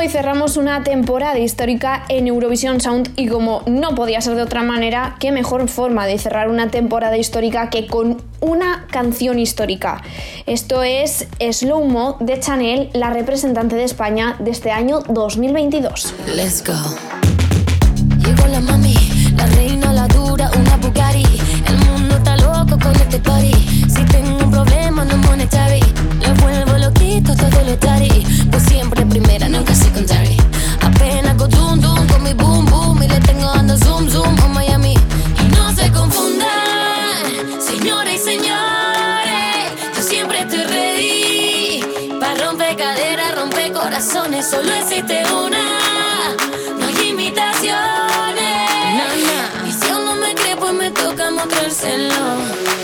Hoy cerramos una temporada histórica en Eurovision Sound y como no podía ser de otra manera, qué mejor forma de cerrar una temporada histórica que con una canción histórica. Esto es Slow Mo de Chanel, la representante de España de este año 2022. Let's go. Solo existe una. No hay imitaciones. Y si aún no me cree, pues me toca mostrárselo.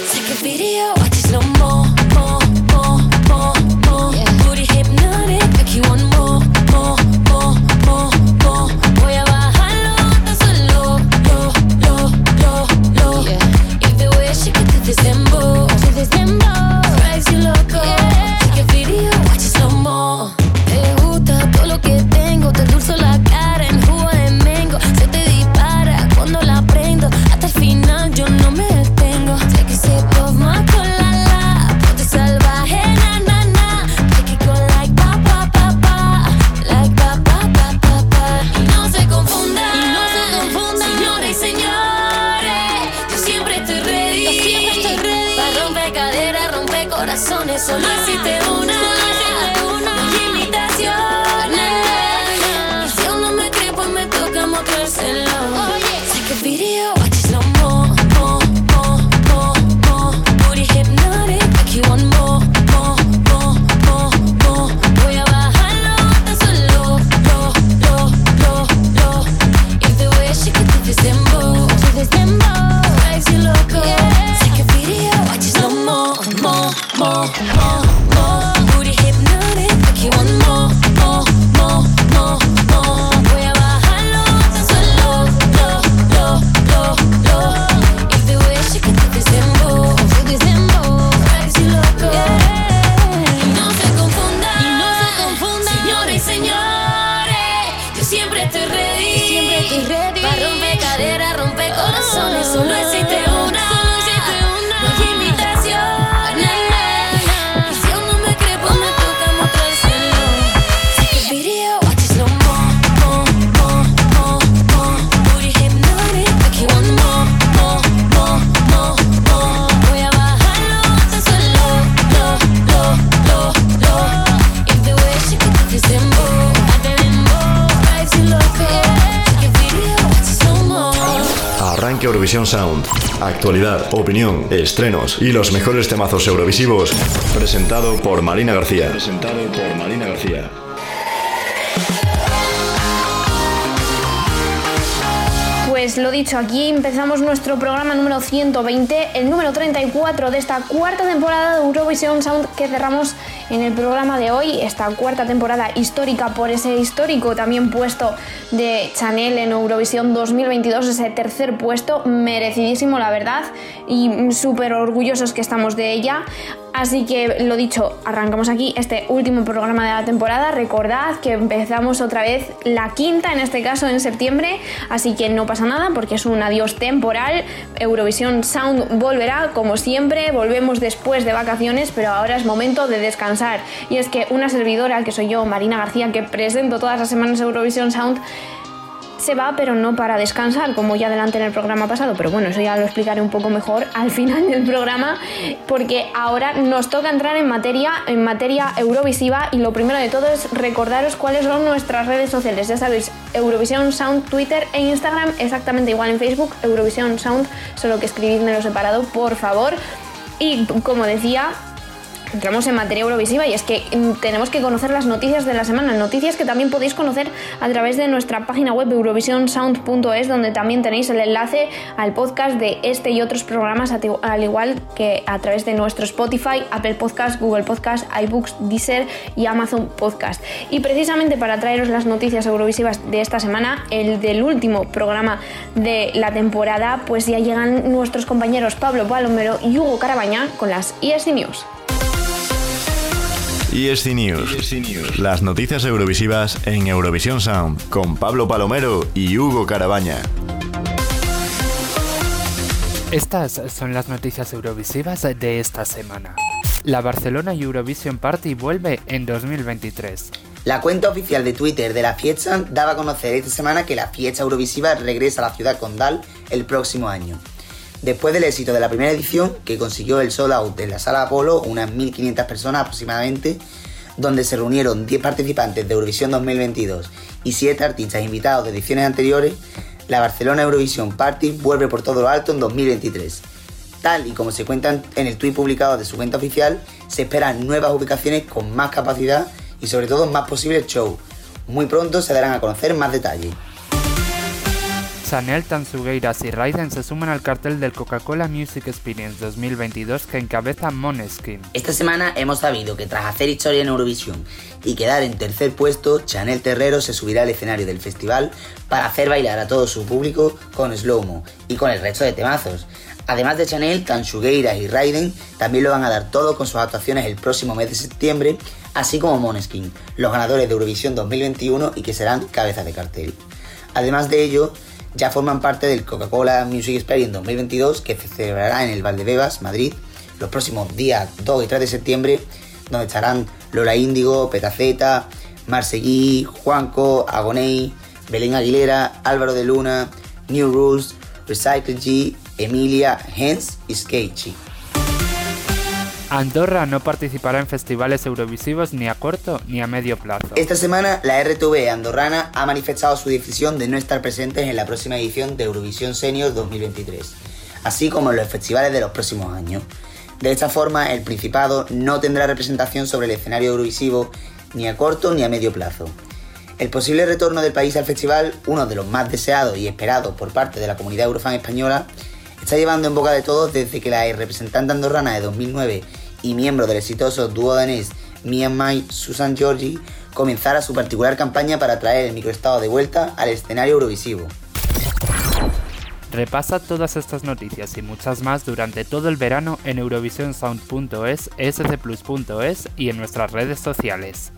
Mostrárselo. Sé que video, watch it slow Eurovisión Sound. Actualidad, opinión, estrenos y los mejores temazos eurovisivos. Presentado por Marina García. Presentado por Marina García. Pues lo dicho, aquí empezamos nuestro programa número 120, el número 34 de esta cuarta temporada de Eurovision Sound que cerramos en el programa de hoy, esta cuarta temporada histórica por ese histórico también puesto de Chanel en Eurovisión 2022, ese tercer puesto, merecidísimo la verdad y súper orgullosos que estamos de ella. Así que lo dicho, arrancamos aquí este último programa de la temporada. Recordad que empezamos otra vez la quinta, en este caso en septiembre, así que no pasa nada porque es un adiós temporal. Eurovisión Sound volverá como siempre, volvemos después de vacaciones, pero ahora es momento de descansar. Y es que una servidora, que soy yo, Marina García, que presento todas las semanas Eurovisión Sound, se va, pero no para descansar, como ya adelante en el programa pasado. Pero bueno, eso ya lo explicaré un poco mejor al final del programa, porque ahora nos toca entrar en materia, en materia eurovisiva. Y lo primero de todo es recordaros cuáles son nuestras redes sociales. Ya sabéis, Eurovisión Sound, Twitter e Instagram, exactamente igual en Facebook, Eurovisión Sound, solo que escribidmelo separado, por favor. Y como decía, entramos en materia eurovisiva y es que mm, tenemos que conocer las noticias de la semana, noticias que también podéis conocer a través de nuestra página web eurovisionsound.es donde también tenéis el enlace al podcast de este y otros programas al igual que a través de nuestro Spotify, Apple Podcast, Google Podcast, iBooks, Deezer y Amazon Podcast. Y precisamente para traeros las noticias eurovisivas de esta semana, el del último programa de la temporada, pues ya llegan nuestros compañeros Pablo Palomero y Hugo Carabaña con las ESC News. ESC News. Las noticias eurovisivas en Eurovisión Sound con Pablo Palomero y Hugo Carabaña. Estas son las noticias eurovisivas de esta semana. La Barcelona Eurovision Party vuelve en 2023. La cuenta oficial de Twitter de la fiesta daba a conocer esta semana que la fiesta Eurovisiva regresa a la ciudad condal el próximo año. Después del éxito de la primera edición, que consiguió el sold out en la sala Apolo, unas 1.500 personas aproximadamente, donde se reunieron 10 participantes de Eurovisión 2022 y 7 artistas invitados de ediciones anteriores, la Barcelona Eurovisión Party vuelve por todo lo alto en 2023. Tal y como se cuenta en el tweet publicado de su cuenta oficial, se esperan nuevas ubicaciones con más capacidad y sobre todo más posibles shows. Muy pronto se darán a conocer más detalles. Chanel, Tansugueiras y Raiden se suman al cartel del Coca-Cola Music Experience 2022 que encabeza Moneskin. Esta semana hemos sabido que tras hacer historia en Eurovisión y quedar en tercer puesto, Chanel Terrero se subirá al escenario del festival para hacer bailar a todo su público con slow-mo y con el resto de temazos. Además de Chanel, Tansugueiras y Raiden también lo van a dar todo con sus actuaciones el próximo mes de septiembre, así como Moneskin, los ganadores de Eurovisión 2021 y que serán cabeza de cartel. Además de ello, ya forman parte del Coca-Cola Music Experience 2022 que se celebrará en el Valdebebas, Madrid, los próximos días 2 y 3 de septiembre, donde estarán Lola Índigo, Petaceta, Marseguí, Juanco, Agoney, Belén Aguilera, Álvaro de Luna, New Rules, Recycle G, Emilia, Hens y Sketchy. Andorra no participará en festivales eurovisivos ni a corto ni a medio plazo. Esta semana la RTV andorrana ha manifestado su decisión de no estar presentes en la próxima edición de Eurovisión Senior 2023, así como en los festivales de los próximos años. De esta forma, el Principado no tendrá representación sobre el escenario eurovisivo ni a corto ni a medio plazo. El posible retorno del país al festival, uno de los más deseados y esperados por parte de la comunidad eurofan española, está llevando en boca de todos desde que la representante andorrana de 2009 y miembro del exitoso dúo danés Myanmar Susan Georgi comenzara su particular campaña para traer el microestado de vuelta al escenario eurovisivo. Repasa todas estas noticias y muchas más durante todo el verano en eurovisionsound.es, scplus.es y en nuestras redes sociales.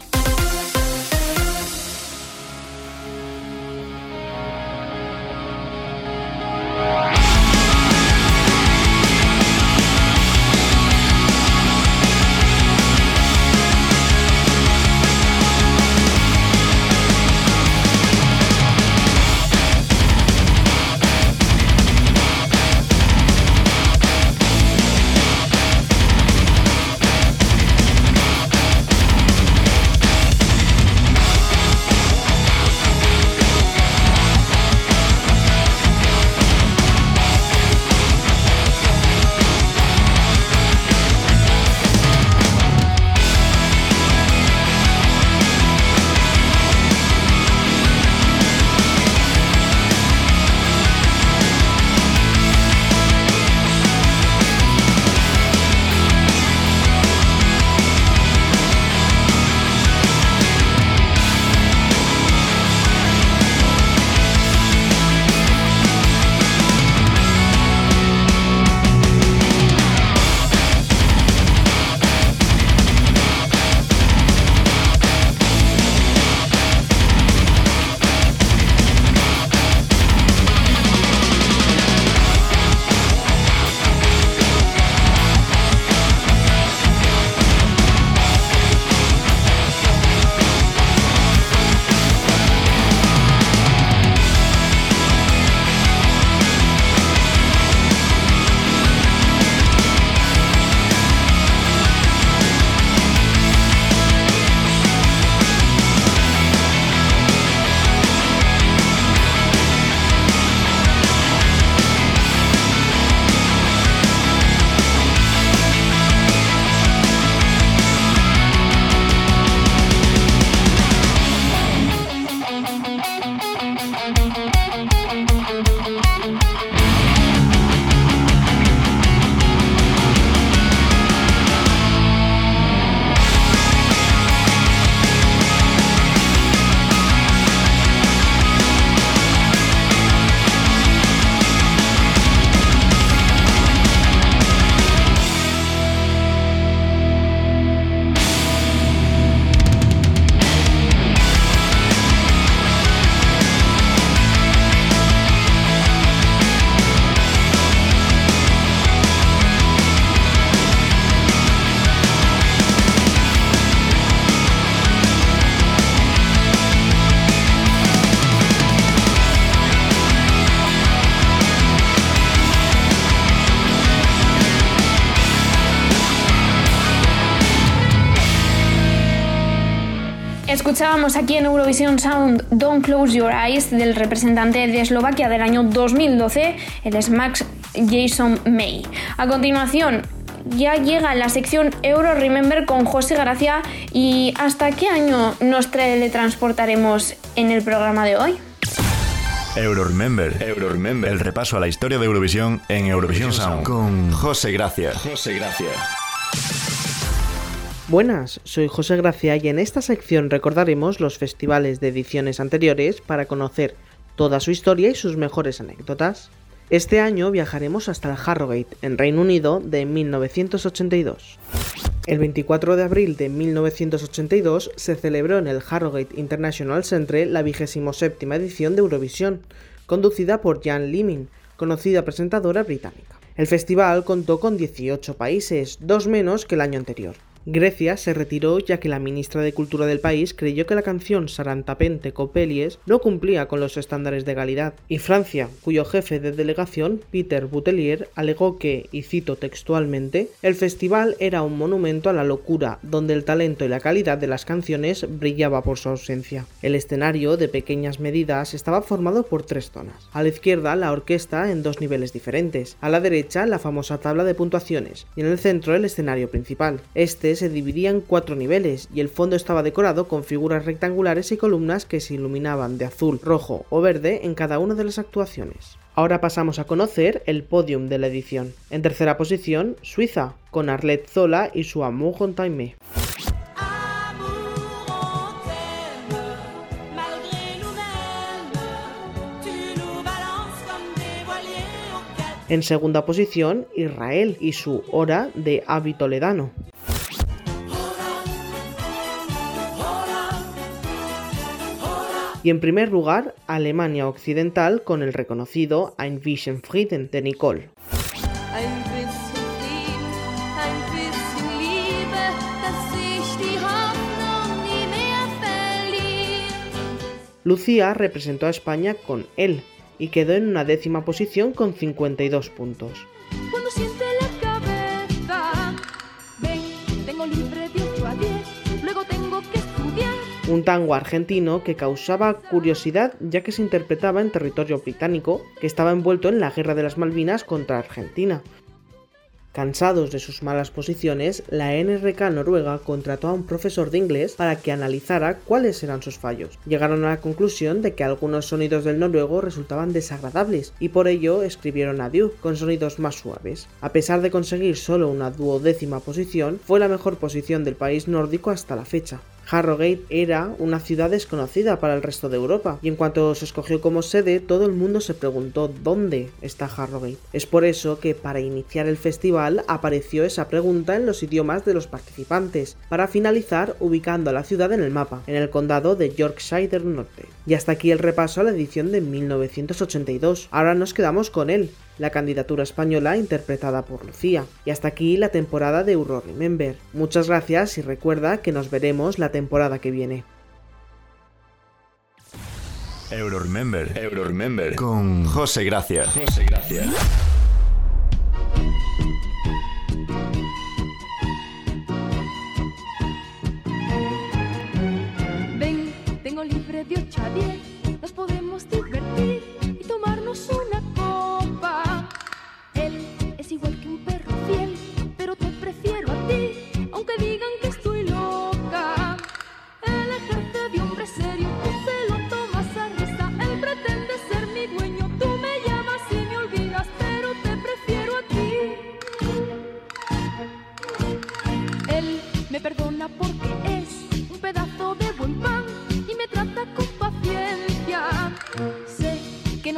Eurovision Sound Don't Close Your Eyes del representante de Eslovaquia del año 2012, el es Max Jason May. A continuación, ya llega la sección Euro Remember con José Gracia y ¿hasta qué año nos teletransportaremos en el programa de hoy? Euro Remember, Euro Remember, el repaso a la historia de Eurovisión en Eurovision Sound con José Gracia. José Gracia. Buenas, soy José Gracia y en esta sección recordaremos los festivales de ediciones anteriores para conocer toda su historia y sus mejores anécdotas. Este año viajaremos hasta el Harrogate, en Reino Unido, de 1982. El 24 de abril de 1982 se celebró en el Harrogate International Centre la 27 edición de Eurovisión, conducida por Jan Limin, conocida presentadora británica. El festival contó con 18 países, dos menos que el año anterior. Grecia se retiró ya que la ministra de Cultura del país creyó que la canción Sarantapente Copelies no cumplía con los estándares de calidad, y Francia, cuyo jefe de delegación, Peter Boutelier, alegó que, y cito textualmente, el festival era un monumento a la locura, donde el talento y la calidad de las canciones brillaba por su ausencia. El escenario, de pequeñas medidas, estaba formado por tres zonas. A la izquierda, la orquesta en dos niveles diferentes, a la derecha, la famosa tabla de puntuaciones, y en el centro, el escenario principal. Este se dividía en cuatro niveles y el fondo estaba decorado con figuras rectangulares y columnas que se iluminaban de azul, rojo o verde en cada una de las actuaciones. Ahora pasamos a conocer el podium de la edición. En tercera posición, Suiza, con Arlette Zola y su Amour en. En segunda posición, Israel y su Hora de Avi Toledano. Y en primer lugar, Alemania Occidental con el reconocido Ein bisschen Frieden de Nicole. Lucía representó a España con él y quedó en una décima posición con 52 puntos. Un tango argentino que causaba curiosidad ya que se interpretaba en territorio británico, que estaba envuelto en la Guerra de las Malvinas contra Argentina. Cansados de sus malas posiciones, la NRK noruega contrató a un profesor de inglés para que analizara cuáles eran sus fallos. Llegaron a la conclusión de que algunos sonidos del noruego resultaban desagradables y por ello escribieron Adieu con sonidos más suaves. A pesar de conseguir solo una duodécima posición, fue la mejor posición del país nórdico hasta la fecha. Harrogate era una ciudad desconocida para el resto de Europa, y en cuanto se escogió como sede, todo el mundo se preguntó dónde está Harrogate. Es por eso que para iniciar el festival apareció esa pregunta en los idiomas de los participantes, para finalizar ubicando a la ciudad en el mapa, en el condado de Yorkshire del Norte. Y hasta aquí el repaso a la edición de 1982. Ahora nos quedamos con él, la candidatura española interpretada por Lucía. Y hasta aquí la temporada de Euro Remember. Muchas gracias y recuerda que nos veremos la temporada que viene. Euro Remember, Euro Remember con José Gracia. José Gracia. Ven, tengo libre de 8 a 10, nos podemos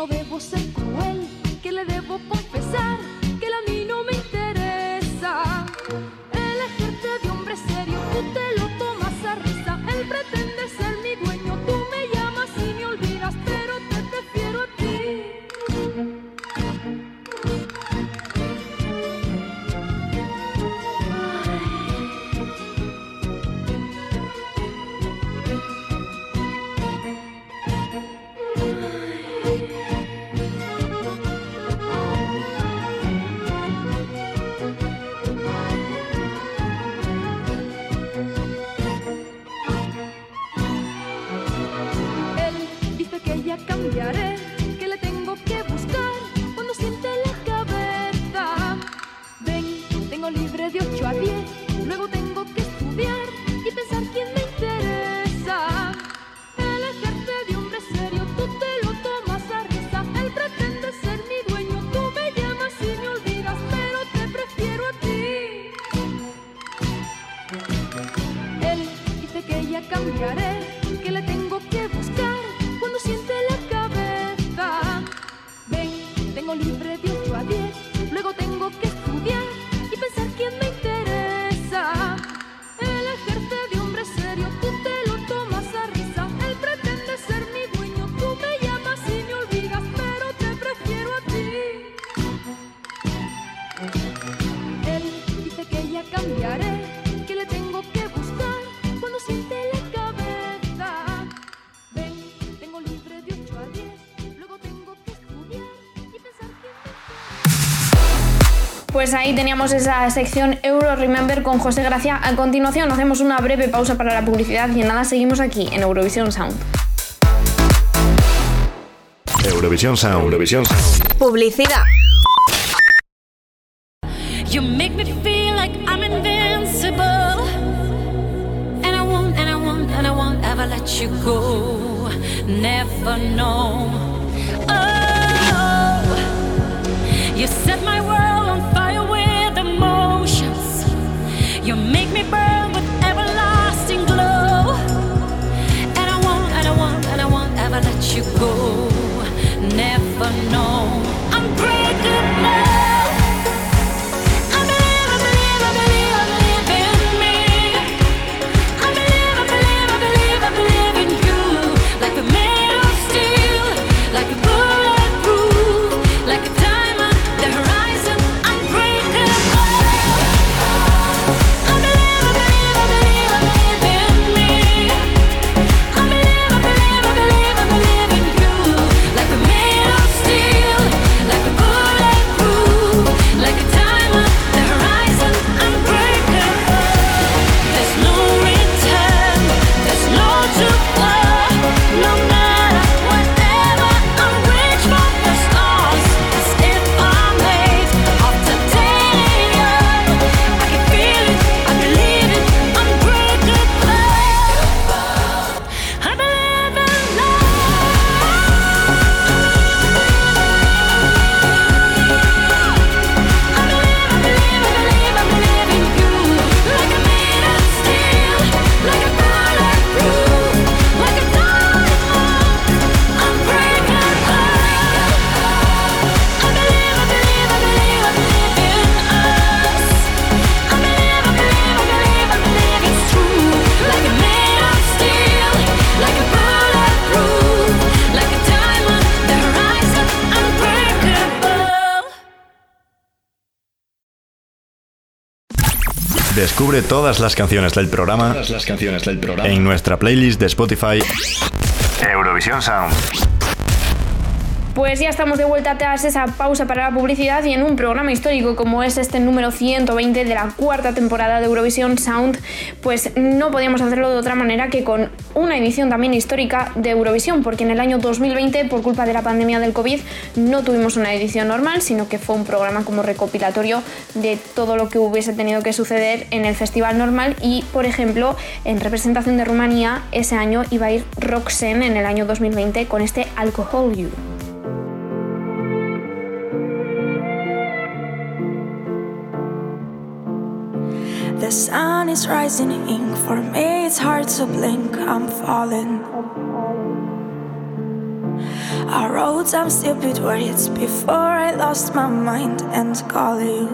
no debo ser cruel, que le debo confesar Pues ahí teníamos esa sección Euro Remember con José Gracia. A continuación hacemos una breve pausa para la publicidad y en nada seguimos aquí en Eurovisión Sound. Eurovisión Sound. Eurovisión Sound. Publicidad. You make me feel like I'm invincible. And I won't, and I won't, and I won't ever let you go. Never know. Oh, you set my world you go. Never know. Descubre todas las canciones del programa, las canciones del programa. en nuestra playlist de Spotify Eurovisión Sound. Pues ya estamos de vuelta tras esa pausa para la publicidad y en un programa histórico como es este número 120 de la cuarta temporada de Eurovisión Sound, pues no podíamos hacerlo de otra manera que con una edición también histórica de Eurovisión, porque en el año 2020, por culpa de la pandemia del COVID, no tuvimos una edición normal, sino que fue un programa como recopilatorio de todo lo que hubiese tenido que suceder en el festival normal y, por ejemplo, en representación de Rumanía, ese año iba a ir Roxen en el año 2020 con este Alcohol You. The sun is rising ink for me, it's hard to blink, I'm falling. I wrote some stupid words before I lost my mind and call you.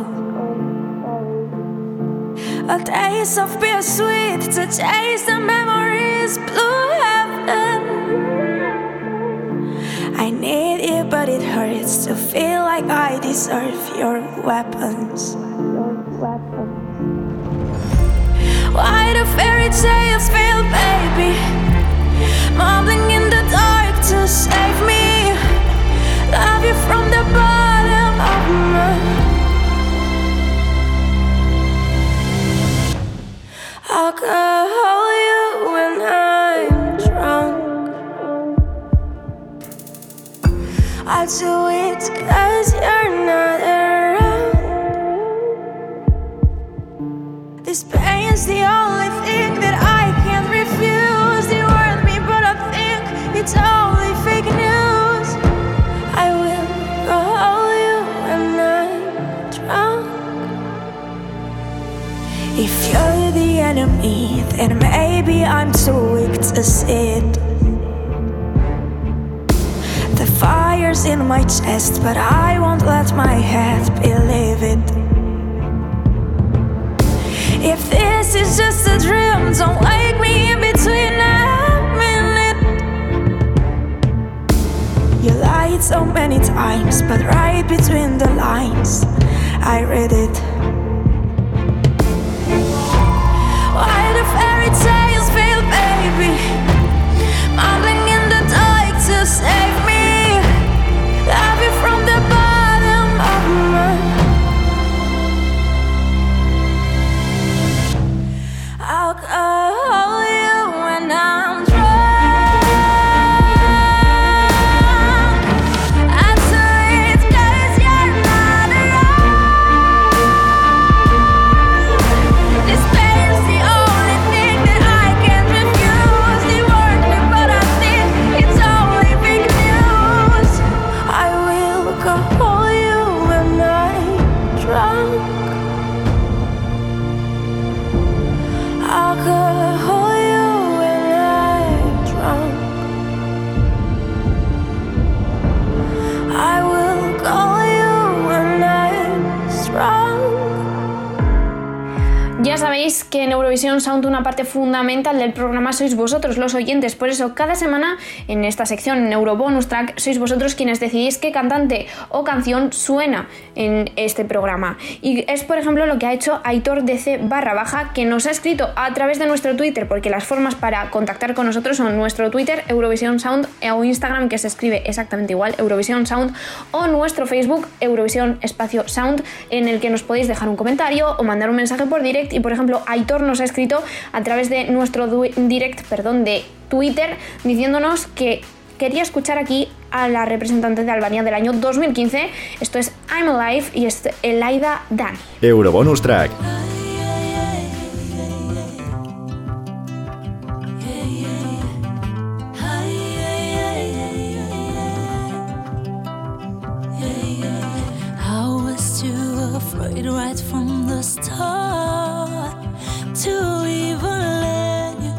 A taste of bittersweet to taste the memories, blue heaven. I need you, but it hurts to feel like I deserve your weapons. Why do fairy tales fail, baby? Mumbling in the dark to save me. Love you from the bottom of my. I'll call you when I'm drunk. I'll do it cause you're not around. Pain's the only thing that I can't refuse. You warned me, but I think it's only fake news. I will call you when I'm drunk. If you're the enemy, then maybe I'm too weak to see it. The fire's in my chest, but I won't let my head believe it. If this is just a dream, don't wake me in between a minute. You lied so many times, but right between the lines, I read it. Ya sabéis que en Eurovisión Sound una parte fundamental del programa sois vosotros, los oyentes. Por eso, cada semana en esta sección, en Eurobonus Track, sois vosotros quienes decidís qué cantante o canción suena en este programa. Y es, por ejemplo, lo que ha hecho Aitor DC barra baja, que nos ha escrito a través de nuestro Twitter, porque las formas para contactar con nosotros son nuestro Twitter, Eurovisión Sound, o Instagram, que se escribe exactamente igual, Eurovisión Sound, o nuestro Facebook, Eurovisión Espacio Sound, en el que nos podéis dejar un comentario o mandar un mensaje por Y por ejemplo, Aitor nos ha escrito a través de nuestro direct, perdón, de Twitter, diciéndonos que quería escuchar aquí a la representante de Albania del año 2015. Esto es I'm Alive y es Elaida Dani. Eurobonus Track. Afraid right from the start to even let you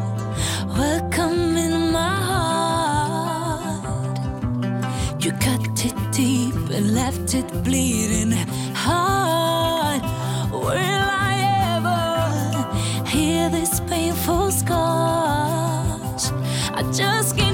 welcome in my heart. You cut it deep and left it bleeding hard. Will I ever heal these painful scars? I just can't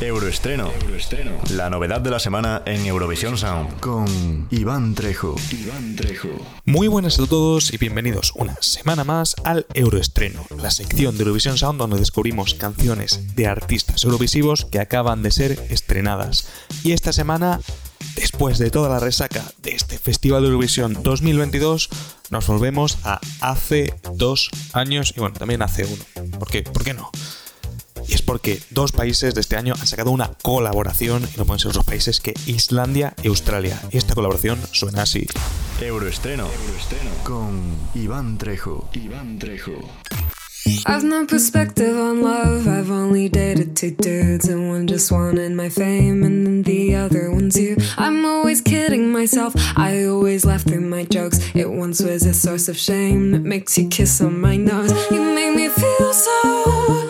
Euroestreno. La novedad de la semana en Eurovisión Sound con Iván Trejo. Iván Trejo. Muy buenas a todos y bienvenidos una semana más al Euroestreno, la sección de Eurovisión Sound donde descubrimos canciones de artistas eurovisivos que acaban de ser estrenadas. Y esta semana Después de toda la resaca de este Festival de Eurovisión 2022, nos volvemos a hace dos años y bueno, también hace uno. ¿Por qué? ¿Por qué no? Y es porque dos países de este año han sacado una colaboración, y no pueden ser otros países que Islandia y Australia. Y esta colaboración suena así. Euroestreno. Euroestreno. Con Iván Trejo. Iván Trejo. I've no perspective on love. I've only dated two dudes, and one just wanted my fame, and then the other one's you. I'm always kidding myself. I always laugh through my jokes. It once was a source of shame that makes you kiss on my nose. You make me feel so.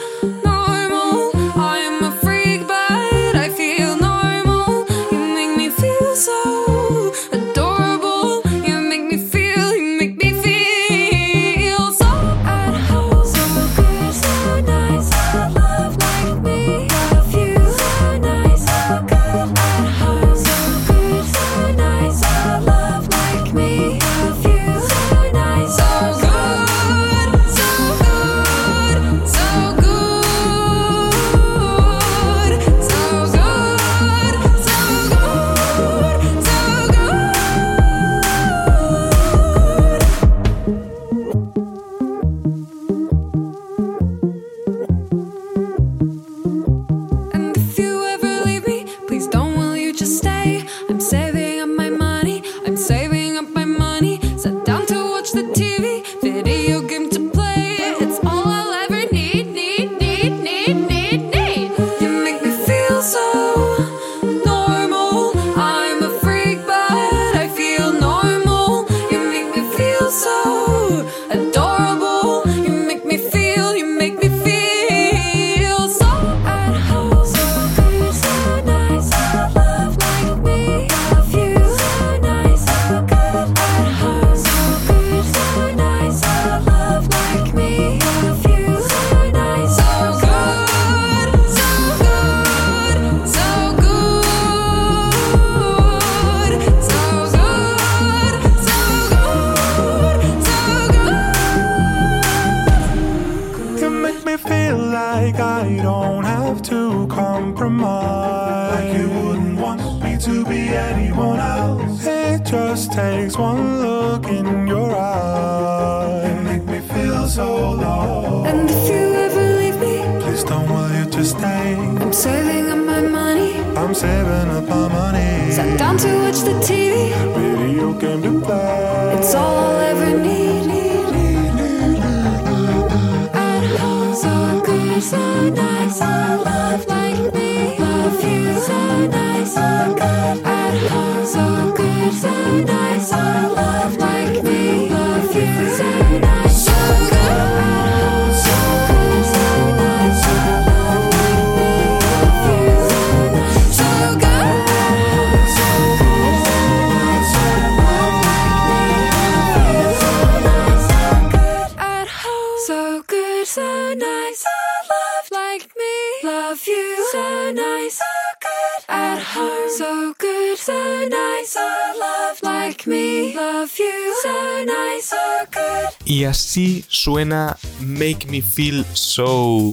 So nice, so good. At home, so so nice. I love like me. Love you, so nice, so good. Y así suena Make Me Feel So,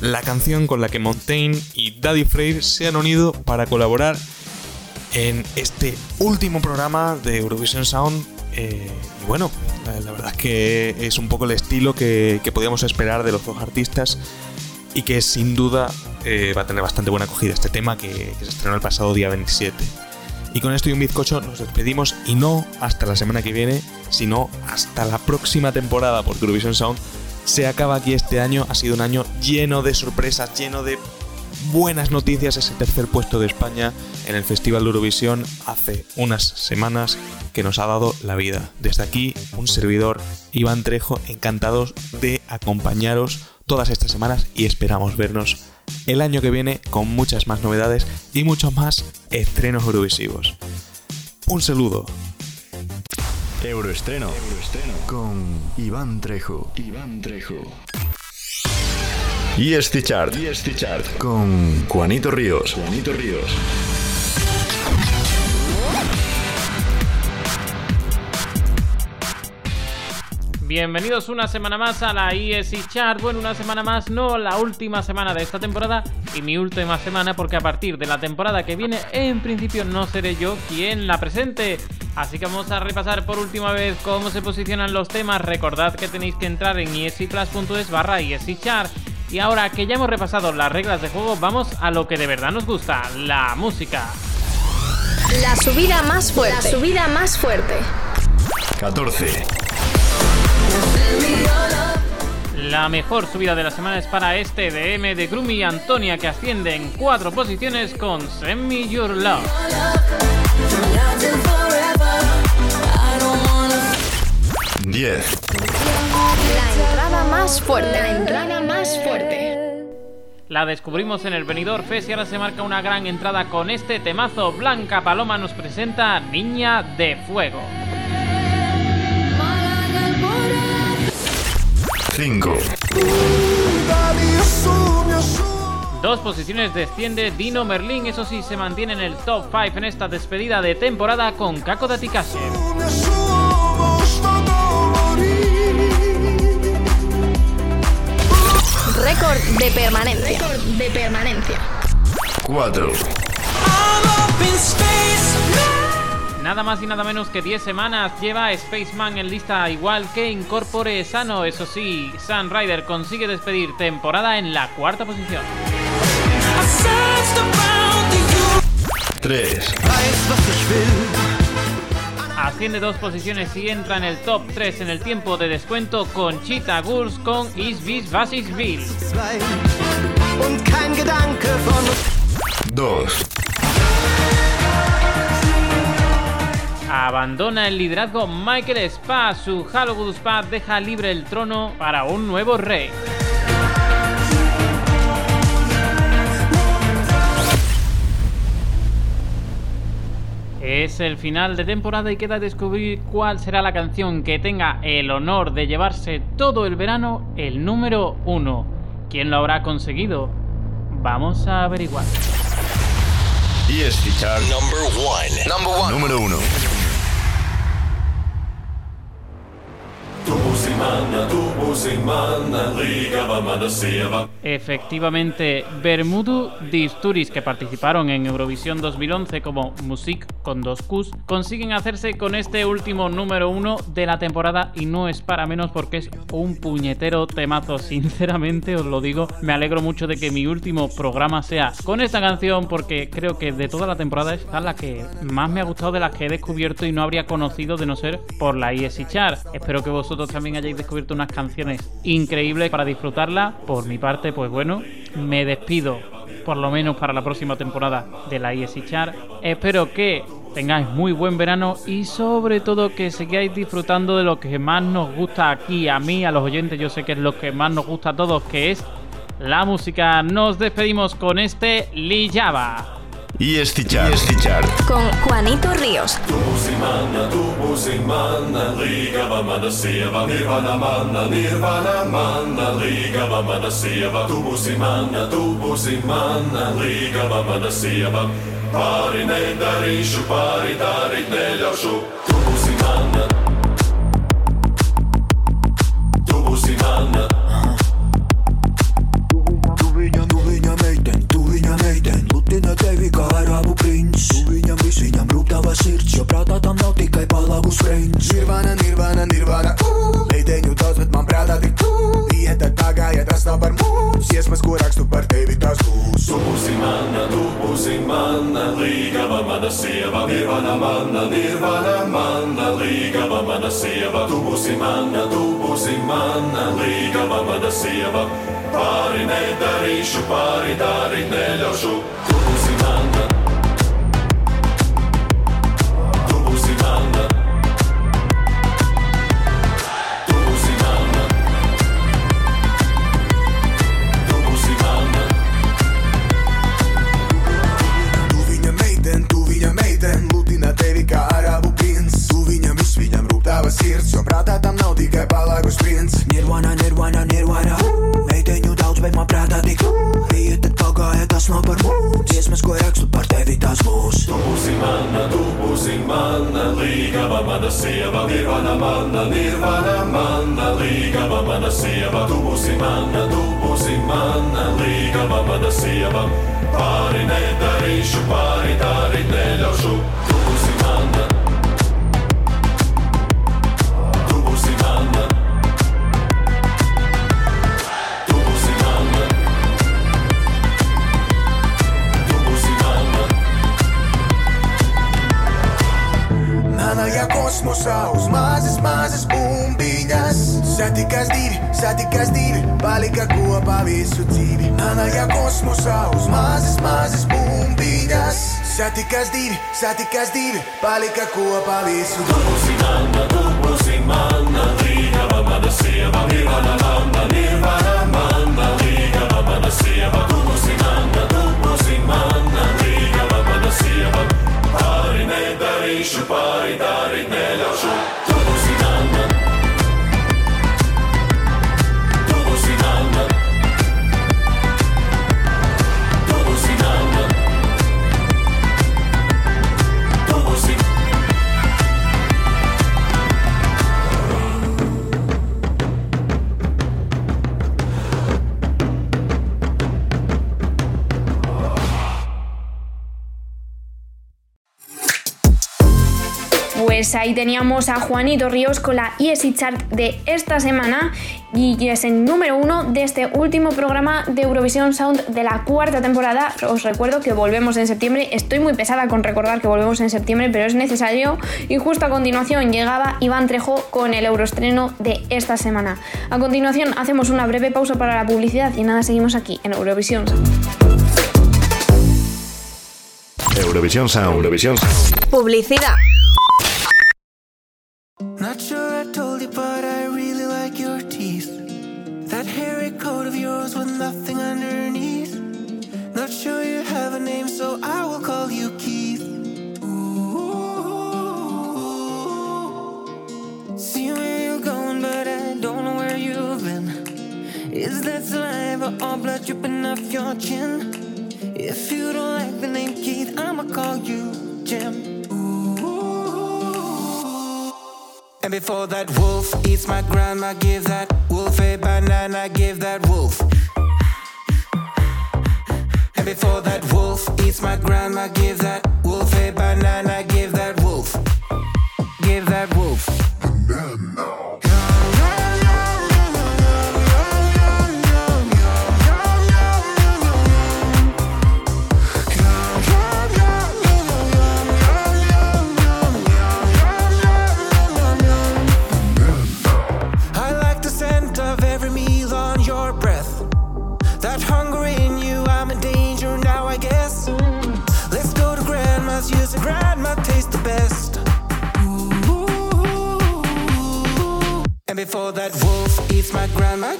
la canción con la que Montaigne y Daddy Freyr se han unido para colaborar en este último programa de Eurovision Sound. eh, y bueno, la, la verdad es que es un poco el estilo que, que podíamos esperar de los dos artistas y que sin duda eh, va a tener bastante buena acogida este tema que, se estrenó el pasado día 27. Y con esto y un bizcocho nos despedimos y no hasta la semana que viene, sino hasta la próxima temporada, porque Eurovision Sound se acaba aquí este año. Ha sido un año lleno de sorpresas, lleno de buenas noticias. Ese tercer puesto de España en el Festival de Eurovisión hace unas semanas que nos ha dado la vida. Desde aquí, un servidor, Iván Trejo, encantados de acompañaros todas estas semanas y esperamos vernos el año que viene con muchas más novedades y muchos más estrenos eurovisivos. Un saludo. Euroestreno. Con Iván Trejo. Iván Trejo. Y este chart. Y este chart. Con Juanito Ríos. Juanito Ríos. Bienvenidos una semana más a la ESI Chart. Bueno, una semana más, no la última semana de esta temporada y mi última semana porque a partir de la temporada que viene, en principio no seré yo quien la presente. Así que vamos a repasar por última vez cómo se posicionan los temas. Recordad que tenéis que entrar en esiplus.es barra ESI Chart. Y ahora que ya hemos repasado las reglas de juego, vamos a lo que de verdad nos gusta, la música. La subida más fuerte. La subida más fuerte. 14. La mejor subida de la semana es para este DM de Grumi y Antonia que asciende en cuatro posiciones con Send Me Your Love. 10. La entrada más fuerte. La entrada más fuerte. La descubrimos en el Benidorm Fest y ahora se marca una gran entrada con este temazo. Blanca Paloma nos presenta Niña de Fuego. 5. Dos posiciones desciende Dino Merlin, eso sí se mantiene en el top 5 en esta despedida de temporada con Kako Datikashi. Récord de permanencia. Récord de permanencia. 4. Nada más y nada menos que 10 semanas lleva Spaceman en lista igual que Incorpore Sano. Eso sí, Sun Rider consigue despedir temporada en la cuarta posición. 3. Asciende dos posiciones y entra en el top 3 en el tiempo de descuento con Cheetah Gurs con Is Bis Was Ich Will. 2. Abandona el liderazgo Michael Spa. Su Hollywood Spa deja libre el trono para un nuevo rey. Es el final de temporada y queda descubrir cuál será la canción que tenga el honor de llevarse todo el verano el número uno. ¿Quién lo habrá conseguido? Vamos a averiguar. Y este chart. Number 1. Number 1. Número Mama, tu Efectivamente, Bermudu Disturis, que participaron en Eurovisión 2011 como Music con dos Qs, consiguen hacerse con este último número uno de la temporada y no es para menos porque es un puñetero temazo. Sinceramente os lo digo, me alegro mucho de que mi último programa sea con esta canción porque creo que de toda la temporada esta es la que más me ha gustado de las que he descubierto y no habría conocido de no ser por la ESI Chart. Espero que vosotros también hayáis descubierto unas canciones increíbles para disfrutarla. Por mi parte, pues bueno, me despido por lo menos para la próxima temporada de la ESI Chart. Espero que tengáis muy buen verano y sobre todo que sigáis disfrutando de lo que más nos gusta aquí, a mí, a los oyentes, yo sé que es lo que más nos gusta a todos, que es la música. Nos despedimos con este Lillaba. Y este chart. Y este chart. Con Juanito Ríos. Pāri nedarīšu, pāri darīt neļaušu. Tu būsi mana. Tu būsi mana. Arabu prinčs? Viņam viss, viņam rūp tava sirds Jo prātā tam nav tikai palagus friends Nirvana, nirvana, nirvana. Uh, Meiteņu daudz, bet man prātā tik uh, Iet tad tā gāja, tas nav par mums. Iesmas, ko rakstu par tevi, tas būs. Tu būsi mana, tu būsi mana, līgava mana sieva, nirvana mana, nirvana mana, līgava mana sieva, tu būsi mana, tu būsi mana, līgava mana sieva, pāri nedarīšu, pāri darīt neļaušu, tu būsi ko rakstu par tevi tas būs. Tu būsi mana, tu būsi mana, līgava mana sieva, nirvana mana, nirvana mana, līgava mana sieva, tu būsi mana, tu būsi mana, līgava mana sieva. Pāri nedarīšu, pāri dari neļaušu. Tu esmu savs, mazas, mazas bumbiņas. Satikās divi, satikās divi, palika kopā visu dzīvi. Manajā kosmosā uz mazas, mazas bumbiņas. Satikās divi, satikās divi, palika kopā visu dzīvi. Tu būsi mana, tu būsi mana, līgava mana sieva, nirvana mana, nirvana mana, līgava mana sieva. Tu būsi mana, tu būsi mana, līgava mana sieva darīšu, pāri darīt neļaušu. Pues ahí teníamos a Juanito Ríos con la ESI Chart de esta semana y es el número uno de este último programa de Eurovisión Sound de la cuarta temporada. Os recuerdo que volvemos en septiembre. Estoy muy pesada con recordar que volvemos en septiembre, pero es necesario. Y justo a continuación llegaba Iván Trejo con el euroestreno de esta semana. A continuación hacemos una breve pausa para la publicidad y nada, seguimos aquí en Eurovisión Sound. Eurovisión Sound. Eurovisión Sound. Publicidad. Saliva or blood dripping off your chin? If you don't like the name Keith, I'ma call you Jim. And before that wolf eats my grandma, give that wolf a banana, give that wolf. And before that wolf eats my grandma, give that that wolf eats my grandma,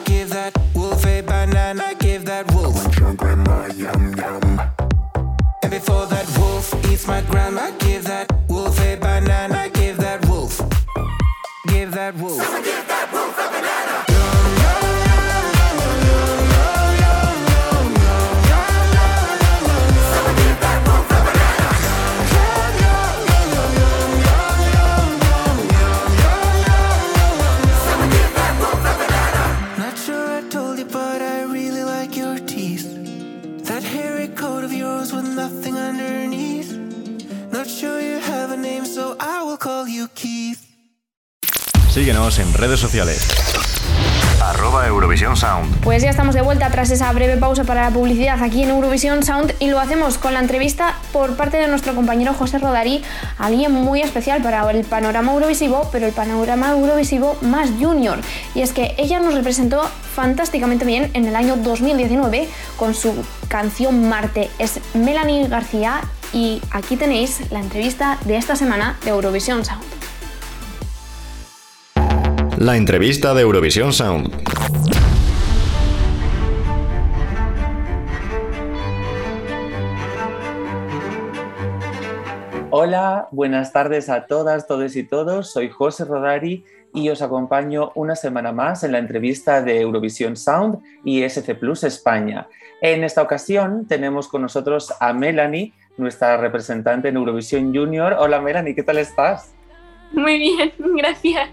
esa breve pausa para la publicidad aquí en Eurovisión Sound y lo hacemos con la entrevista por parte de nuestro compañero José Rodarí, alguien muy especial para el panorama eurovisivo, pero el panorama eurovisivo más junior. Y es que ella nos representó fantásticamente bien en el año 2019 con su canción Marte. Es Melanie García y aquí tenéis la entrevista de esta semana de Eurovisión Sound. La entrevista de Eurovisión Sound. Hola, buenas tardes a todas, todos y todos. Soy José Rodari y os acompaño una semana más en la entrevista de Eurovisión Sound y SC Plus España. En esta ocasión tenemos con nosotros a Melanie nuestra representante en Eurovisión Junior. Hola Melanie, ¿qué tal estás? Muy bien, gracias.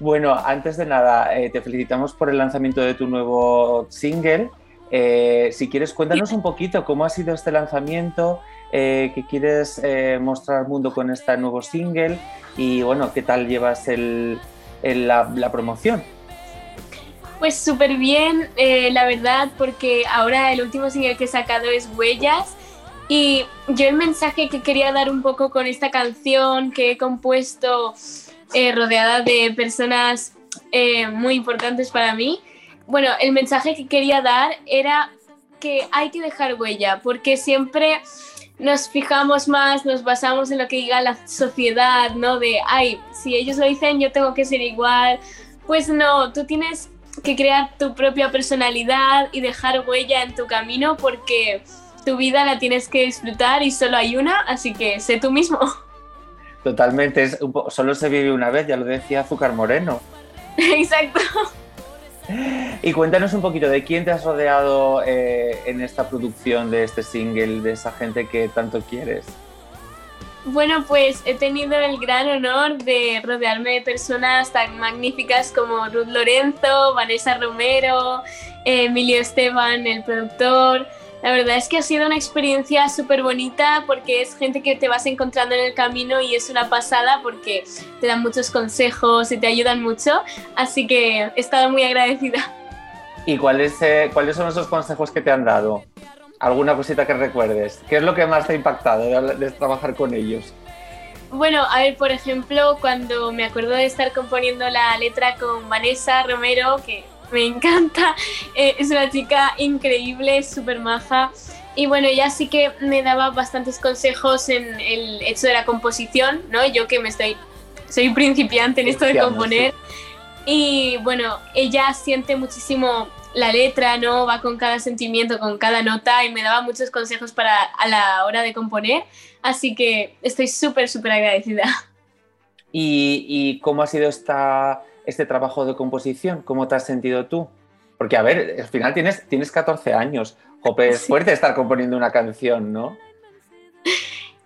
Bueno, antes de nada, eh, te felicitamos por el lanzamiento de tu nuevo single. Eh, si quieres, cuéntanos un poquito cómo ha sido este lanzamiento, eh, qué quieres eh, mostrar al mundo con este nuevo single y, bueno, qué tal llevas el- la, promoción. Pues súper bien, eh, la verdad, porque ahora el último single que he sacado es Huellas. Y yo el mensaje que quería dar un poco con esta canción que he compuesto eh, rodeada de personas muy importantes para mí, bueno, el mensaje que quería dar era que hay que dejar huella, porque siempre nos fijamos más, nos basamos en lo que diga la sociedad, ¿no? De, ay, si ellos lo dicen, yo tengo que ser igual. Pues no, tú tienes que crear tu propia personalidad y dejar huella en tu camino porque tu vida la tienes que disfrutar y solo hay una, así que sé tú mismo. Totalmente, es solo se vive una vez, ya lo decía Azúcar Moreno. Exacto. Y cuéntanos un poquito de quién te has rodeado eh, en esta producción de este single, de esa gente que tanto quieres. Bueno, pues he tenido el gran honor de rodearme de personas tan magníficas como Ruth Lorenzo, Vanessa Romero, Emilio Esteban, el productor. La verdad es que ha sido una experiencia súper bonita porque es gente que te vas encontrando en el camino y es una pasada porque te dan muchos consejos y te ayudan mucho. Así que he estado muy agradecida. ¿Y cuáles, eh, cuáles son esos consejos que te han dado? ¿Alguna cosita que recuerdes? ¿Qué es lo que más te ha impactado de, de trabajar con ellos? Bueno, a ver, por ejemplo, cuando me acuerdo de estar componiendo la letra con Vanessa Romero, que me encanta, eh, es una chica increíble, súper maja. Y bueno, ella sí que me daba bastantes consejos en el hecho de la composición, ¿no? Yo que me estoy, soy principiante en esto de componer. Y bueno, ella siente muchísimo la letra, ¿no? Va con cada sentimiento, con cada nota y me daba muchos consejos para a la hora de componer. Así que estoy súper, súper agradecida. ¿Y, y cómo ha sido esta, este trabajo de composición? ¿Cómo te has sentido tú? Porque, a ver, al final tienes, tienes 14 años. Jope, es fuerte estar componiendo una canción, ¿no?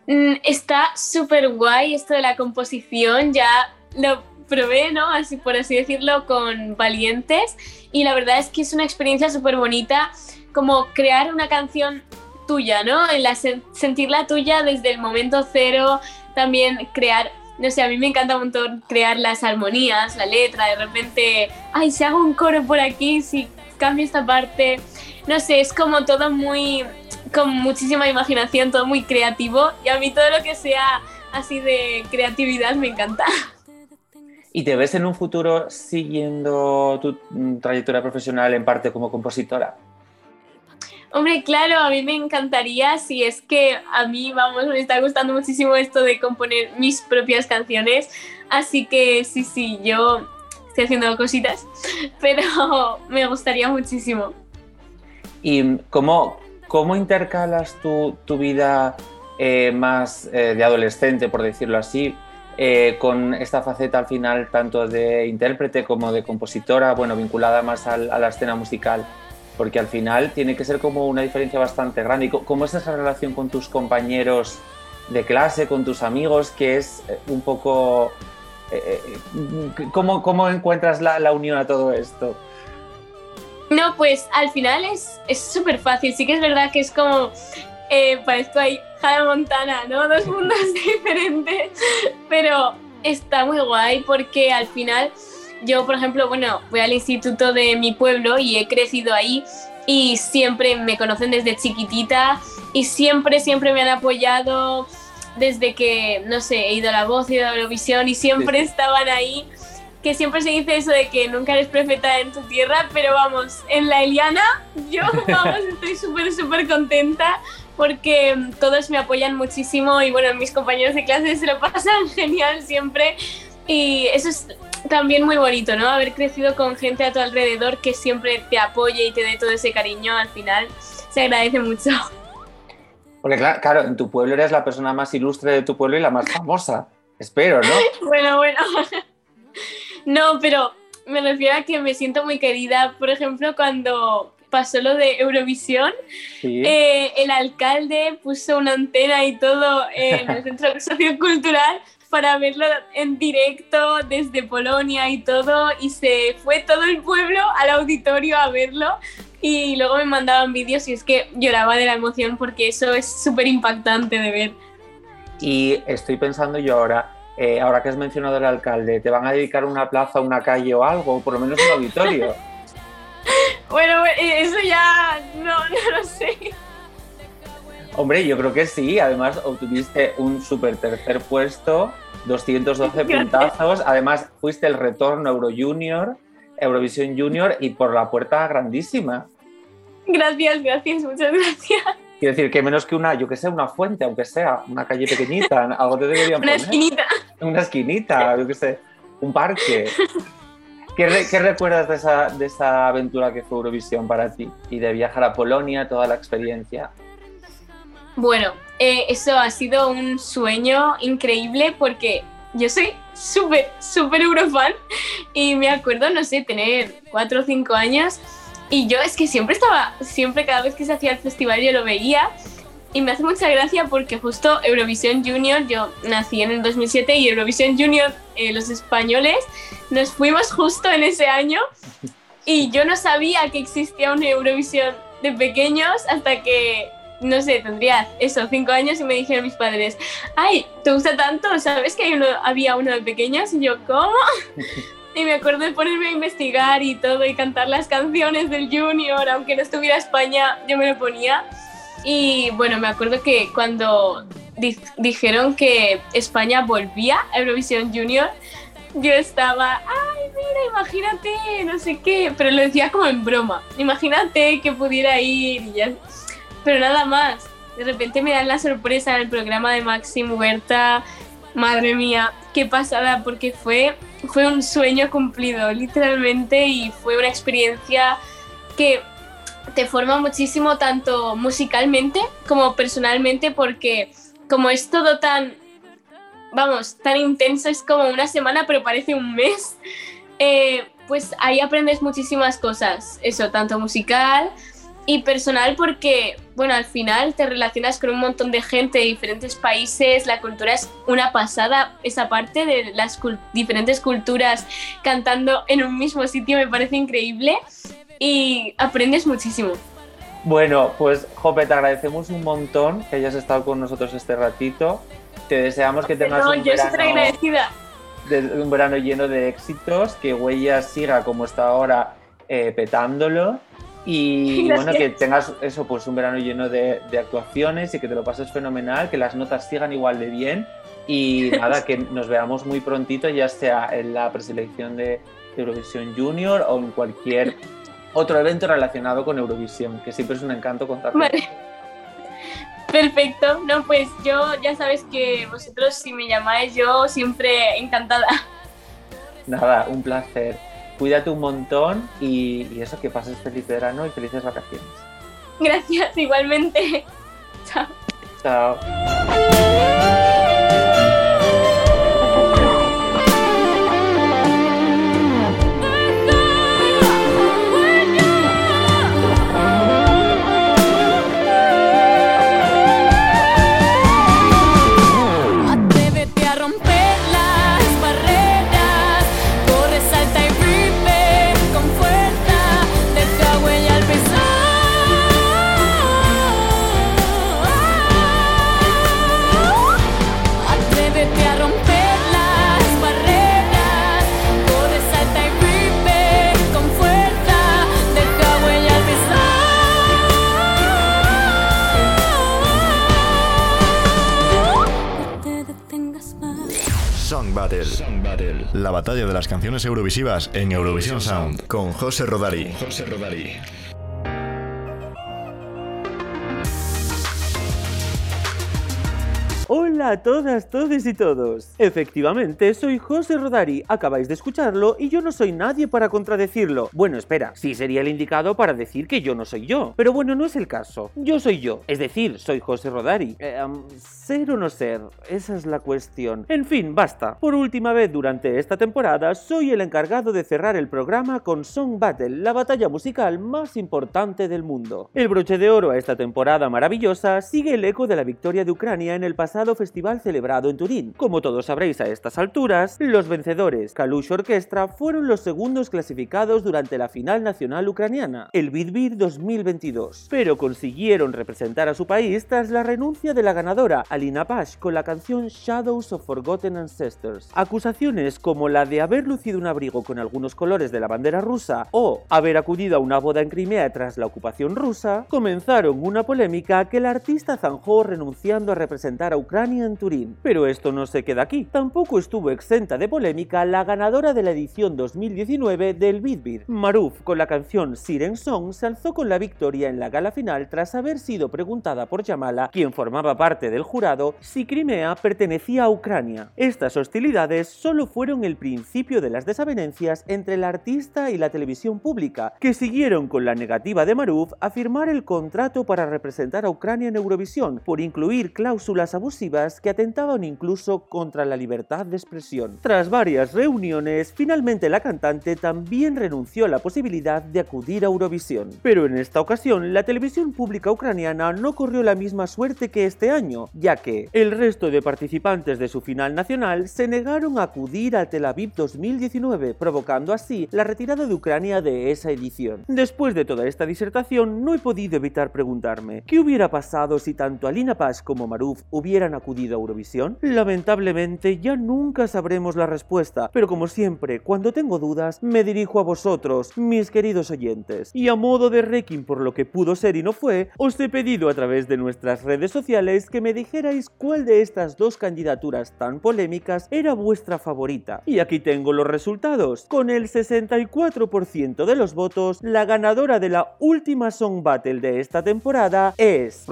Mm, Está súper guay esto de la composición, ya lo probé, ¿no? Así por así decirlo, con Valientes y la verdad es que es una experiencia súper bonita como crear una canción tuya, ¿no? En la sen- sentirla tuya desde el momento cero, también crear, no sé, a mí me encanta un montón crear las armonías, la letra, de repente, ay, si hago un coro por aquí, si cambio esta parte, no sé, es como todo muy, con muchísima imaginación, todo muy creativo y a mí todo lo que sea así de creatividad me encanta. ¿Y te ves en un futuro siguiendo tu mm, trayectoria profesional en parte como compositora? Hombre, claro, a mí me encantaría si es que a mí, vamos, me está gustando muchísimo esto de componer mis propias canciones, así que sí, sí, yo estoy haciendo cositas, pero me gustaría muchísimo. ¿Y cómo, cómo intercalas tu, tu vida eh, más eh, de adolescente, por decirlo así, eh, con esta faceta al final tanto de intérprete como de compositora, bueno, vinculada más al- a la escena musical? Porque al final tiene que ser como una diferencia bastante grande. ¿Y cómo es esa relación con tus compañeros de clase, con tus amigos, que es eh, un poco... eh, eh, ¿cómo, ¿Cómo encuentras la, la unión a todo esto? No, pues al final es súper fácil. Sí que es verdad que es como. Eh, parezco ahí Hannah Montana, ¿no? Dos mundos diferentes. Pero está muy guay porque al final. Yo, por ejemplo, bueno, voy al instituto de mi pueblo y he crecido ahí y siempre me conocen desde chiquitita y siempre, siempre me han apoyado desde que, no sé, he ido a la voz, he ido a Eurovisión y siempre estaban ahí. Que siempre se dice eso de que nunca eres profeta en tu tierra, pero vamos, en la Eliana yo, vamos, estoy súper, súper contenta porque mm, todos me apoyan muchísimo y bueno, mis compañeros de clase se lo pasan genial siempre. Y eso es también muy bonito, ¿no? Haber crecido con gente a tu alrededor que siempre te apoye y te dé todo ese cariño, al final se agradece mucho. Porque cla- claro, en tu pueblo eres la persona más ilustre de tu pueblo y la más famosa. Espero, ¿no? Bueno, bueno. No, pero me refiero a que me siento muy querida. Por ejemplo, cuando pasó lo de Eurovisión, Sí. eh, el alcalde puso una antena y todo en el centro sociocultural para verlo en directo desde Polonia y todo, y se fue todo el pueblo al auditorio a verlo. Y luego me mandaban vídeos y es que lloraba de la emoción porque eso es súper impactante de ver. Y estoy pensando yo ahora, eh, ahora que has mencionado el alcalde, ¿te van a dedicar una plaza, una calle o algo? O por lo menos un auditorio. Bueno, eh, eso ya no, no lo sé. Hombre, yo creo que sí. Además, obtuviste un súper tercer puesto, 212 Gracias. puntazos. Además, fuiste el retorno Euro Junior, Eurovisión Junior y por la puerta grandísima. Gracias, gracias, muchas gracias. Quiero decir, que menos que una, yo que sé, una fuente, aunque sea, una calle pequeñita, algo te deberían Una poner. esquinita. Una esquinita, yo que sé, un parque. ¿Qué, re- qué recuerdas de esa, de esa aventura que fue Eurovisión para ti? Y de viajar a Polonia, toda la experiencia. Bueno, eh, eso ha sido un sueño increíble porque yo soy súper, súper eurofan y me acuerdo, no sé, tener cuatro o cinco años y yo es que siempre estaba, siempre cada vez que se hacía el festival yo lo veía y me hace mucha gracia porque justo Eurovisión Junior, yo nací en el 2007 y Eurovisión Junior, eh, los españoles, nos fuimos justo en ese año y yo no sabía que existía una Eurovisión de pequeños hasta que, no sé, tendría eso, cinco años y me dijeron mis padres, ay, ¿te gusta tanto? ¿Sabes que uno, había uno de pequeños? Y yo, ¿cómo? Y me acuerdo de ponerme a investigar y todo y cantar las canciones del Junior, aunque no estuviera España, yo me lo ponía. Y bueno, me acuerdo que cuando di- dijeron que España volvía a Eurovisión Junior, yo estaba, ay, mira, imagínate, no sé qué, pero lo decía como en broma, imagínate que pudiera ir y ya. Pero nada más, de repente me dan la sorpresa en el programa de Maxim Huerta, madre mía, qué pasada, porque fue, fue un sueño cumplido, literalmente, y fue una experiencia que te forma muchísimo tanto musicalmente como personalmente, porque como es todo tan vamos, tan intenso, es como una semana, pero parece un mes. Eh, pues ahí aprendes muchísimas cosas, eso, tanto musical y personal, porque, bueno, al final te relacionas con un montón de gente de diferentes países, la cultura es una pasada, esa parte de las diferentes culturas cantando en un mismo sitio me parece increíble y aprendes muchísimo. Bueno, pues Jope, te agradecemos un montón que hayas estado con nosotros este ratito. Te deseamos que tengas No, un, yo estoy verano, agradecida. de- un verano lleno de éxitos, que Huellas siga como está ahora eh, petándolo. Y, bueno, que tengas eso, pues un verano lleno de, de actuaciones y que te lo pases fenomenal, que las notas sigan igual de bien. Y nada, que nos veamos muy prontito, ya sea en la preselección de Eurovisión Junior o en cualquier otro evento relacionado con Eurovisión, que siempre es un encanto contar con Vale. Perfecto, no, pues yo ya sabes que vosotros si me llamáis yo siempre encantada. Nada, un placer. Cuídate un montón y, y eso, que pases feliz verano y felices vacaciones. Gracias, igualmente. Chao. Chao. Song Battle. La batalla de las canciones eurovisivas en Eurovisión Sound con José Rodari. José Rodari. A todas, todos y todos. Efectivamente, soy José Rodari, acabáis de escucharlo y yo no soy nadie para contradecirlo. Bueno, espera, sí sería el indicado para decir que yo no soy yo. Pero bueno, no es el caso. Yo soy yo, es decir, soy José Rodari. Eh, ser o no ser, esa es la cuestión. En fin, basta. Por última vez durante esta temporada, soy el encargado de cerrar el programa con Song Battle, la batalla musical más importante del mundo. El broche de oro a esta temporada maravillosa sigue el eco de la victoria de Ucrania en el pasado festival celebrado en Turín. Como todos sabréis a estas alturas, los vencedores, Kalush Orchestra, fueron los segundos clasificados durante la final nacional ucraniana, el Bitbir 2022, pero consiguieron representar a su país tras la renuncia de la ganadora, Alina Pash, con la canción Shadows of Forgotten Ancestors. Acusaciones como la de haber lucido un abrigo con algunos colores de la bandera rusa o haber acudido a una boda en Crimea tras la ocupación rusa, comenzaron una polémica que el artista zanjó renunciando a representar a Ucrania en Turín. Pero esto no se queda aquí. Tampoco estuvo exenta de polémica la ganadora de la edición 2019 del Bitbir. Maruf, con la canción Siren Song, se alzó con la victoria en la gala final tras haber sido preguntada por Yamala, quien formaba parte del jurado, si Crimea pertenecía a Ucrania. Estas hostilidades solo fueron el principio de las desavenencias entre el artista y la televisión pública, que siguieron con la negativa de Maruf a firmar el contrato para representar a Ucrania en Eurovisión, por incluir cláusulas abusivas que atentaban incluso contra la libertad de expresión. Tras varias reuniones, finalmente la cantante también renunció a la posibilidad de acudir a Eurovisión. Pero en esta ocasión, la televisión pública ucraniana no corrió la misma suerte que este año, ya que el resto de participantes de su final nacional se negaron a acudir a Tel Aviv 2019, provocando así la retirada de Ucrania de esa edición. Después de toda esta disertación, no he podido evitar preguntarme, ¿qué hubiera pasado si tanto Alina Paz como Maruf hubieran acudido a Eurovisión? Lamentablemente ya nunca sabremos la respuesta, pero como siempre, cuando tengo dudas, me dirijo a vosotros, mis queridos oyentes. Y a modo de requiem por lo que pudo ser y no fue, os he pedido a través de nuestras redes sociales que me dijerais cuál de estas dos candidaturas tan polémicas era vuestra favorita. Y aquí tengo los resultados. Con el 64% de los votos, la ganadora de la última Song Battle de esta temporada es...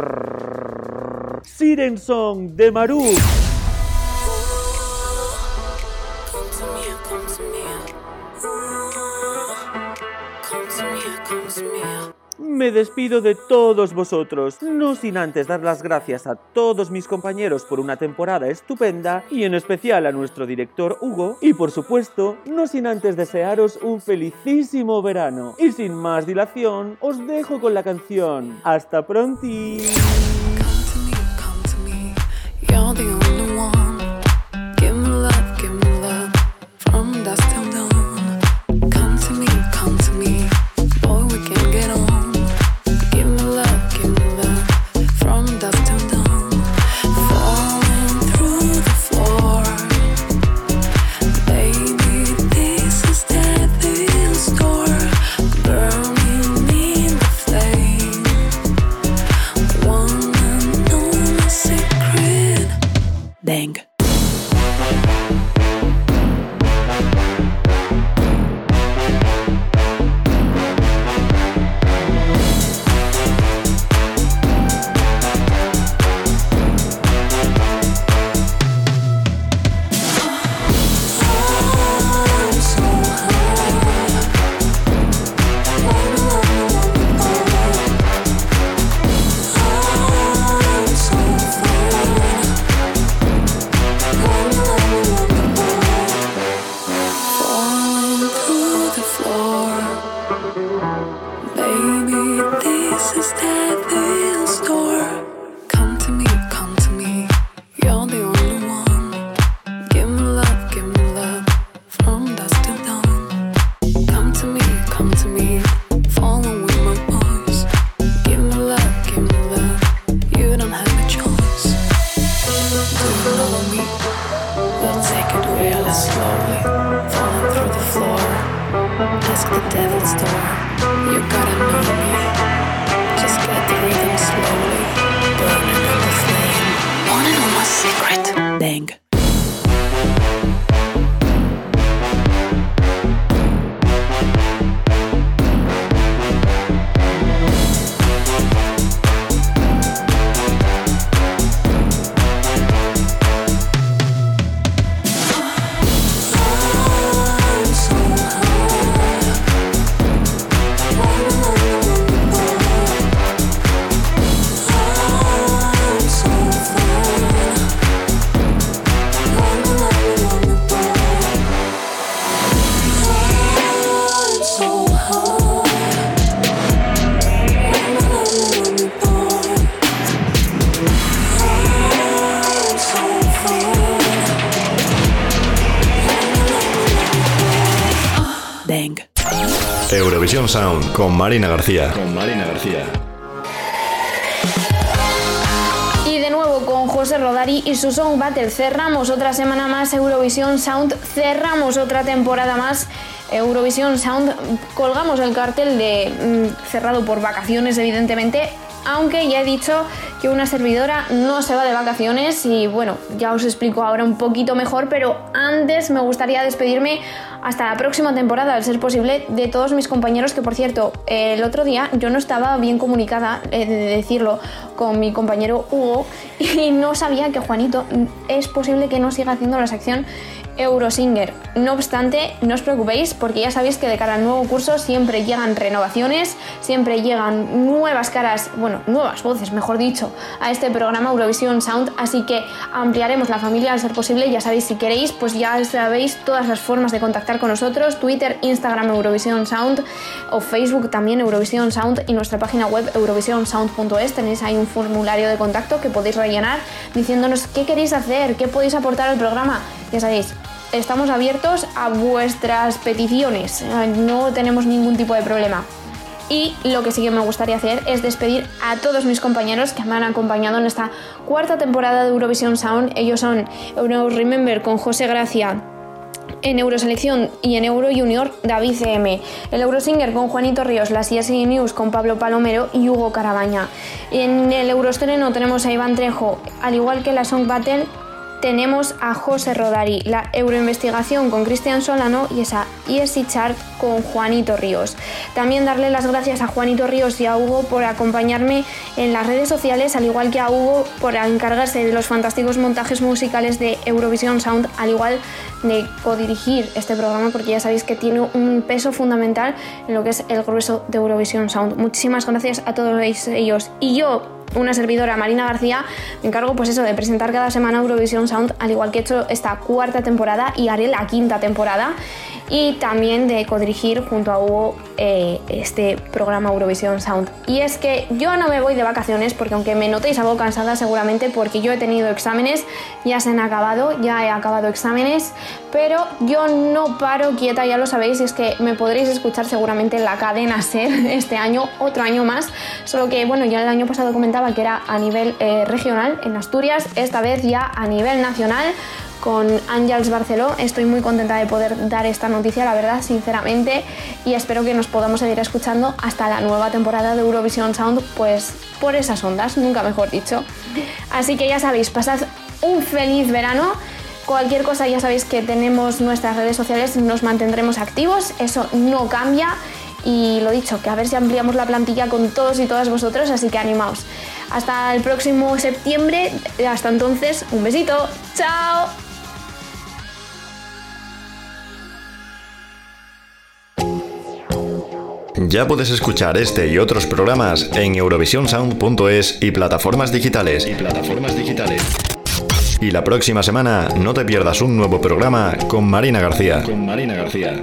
Siren Song de Maru. Me despido de todos vosotros, no sin antes dar las gracias a todos mis compañeros por una temporada estupenda y en especial a nuestro director Hugo y por supuesto, no sin antes desearos un felicísimo verano. Y sin más dilación, os dejo con la canción. Hasta pronto. Lang. Eurovisión Sound con Marina García. Con Marina García. Y de nuevo con José Rodari y su Song Battle cerramos otra semana más Eurovisión Sound, cerramos otra temporada más Eurovisión Sound, colgamos el cartel de mm, cerrado por vacaciones evidentemente, aunque ya he dicho que una servidora no se va de vacaciones y bueno, ya os explico ahora un poquito mejor, pero antes me gustaría despedirme hasta la próxima temporada, al ser posible, de todos mis compañeros, que por cierto, el otro día yo no estaba bien comunicada, he de decirlo, con mi compañero Hugo y no sabía que Juanito es posible que no siga haciendo la sección Eurosinger. No obstante, no os preocupéis porque ya sabéis que de cara al nuevo curso siempre llegan renovaciones, siempre llegan nuevas caras, bueno, nuevas voces, mejor dicho, a este programa Eurovisión Sound, así que ampliaremos la familia al ser posible, ya sabéis si queréis, pues ya sabéis todas las formas de contactar con nosotros, Twitter, Instagram Eurovisión Sound o Facebook también Eurovisión Sound y nuestra página web eurovisionsound.es, tenéis ahí un formulario de contacto que podéis rellenar diciéndonos qué queréis hacer, qué podéis aportar al programa, ya sabéis, estamos abiertos a vuestras peticiones, no tenemos ningún tipo de problema. Y lo que sí que me gustaría hacer es despedir a todos mis compañeros que me han acompañado en esta cuarta temporada de Eurovision Sound. Ellos son Euro Remember con José Gracia, en Euroselección y en Euro Junior David CM, el Eurosinger con Juanito Ríos, las CSI News con Pablo Palomero y Hugo Carabaña. En el Euroestreno tenemos a Iván Trejo, al igual que la Song Battle tenemos a José Rodari, la Euroinvestigación con Cristian Solano y esa ESI Chart con Juanito Ríos. También darle las gracias a Juanito Ríos y a Hugo por acompañarme en las redes sociales, al igual que a Hugo por encargarse de los fantásticos montajes musicales de Eurovisión Sound, al igual de codirigir este programa, porque ya sabéis que tiene un peso fundamental en lo que es el grueso de Eurovisión Sound. Muchísimas gracias a todos ellos. Y yo, una servidora, Marina García, me encargo pues eso de presentar cada semana Eurovisión Sound, al igual que he hecho esta cuarta temporada y haré la quinta temporada y también de codirigir junto a Hugo eh, este programa Eurovisión Sound. Y es que yo no me voy de vacaciones porque aunque me notéis algo cansada seguramente porque yo he tenido exámenes, ya se han acabado, ya he acabado exámenes, pero yo no paro quieta, ya lo sabéis, es que me podréis escuchar seguramente en la cadena SER este año, otro año más, solo que bueno, ya el año pasado que era a nivel eh, regional en Asturias, esta vez ya a nivel nacional con Ángels Barceló. Estoy muy contenta de poder dar esta noticia, la verdad, sinceramente, y espero que nos podamos seguir escuchando hasta la nueva temporada de Eurovision Sound, pues por esas ondas, nunca mejor dicho. Así que ya sabéis, pasad un feliz verano. Cualquier cosa ya sabéis que tenemos nuestras redes sociales, nos mantendremos activos, eso no cambia. Y lo dicho, que a ver si ampliamos la plantilla con todos y todas vosotros, así que animaos. Hasta el próximo septiembre, hasta entonces, un besito, chao. Ya puedes escuchar este y otros programas en eurovisionsound.es y plataformas digitales. Y plataformas digitales. Y la próxima semana no te pierdas un nuevo programa con Marina García. Con Marina García.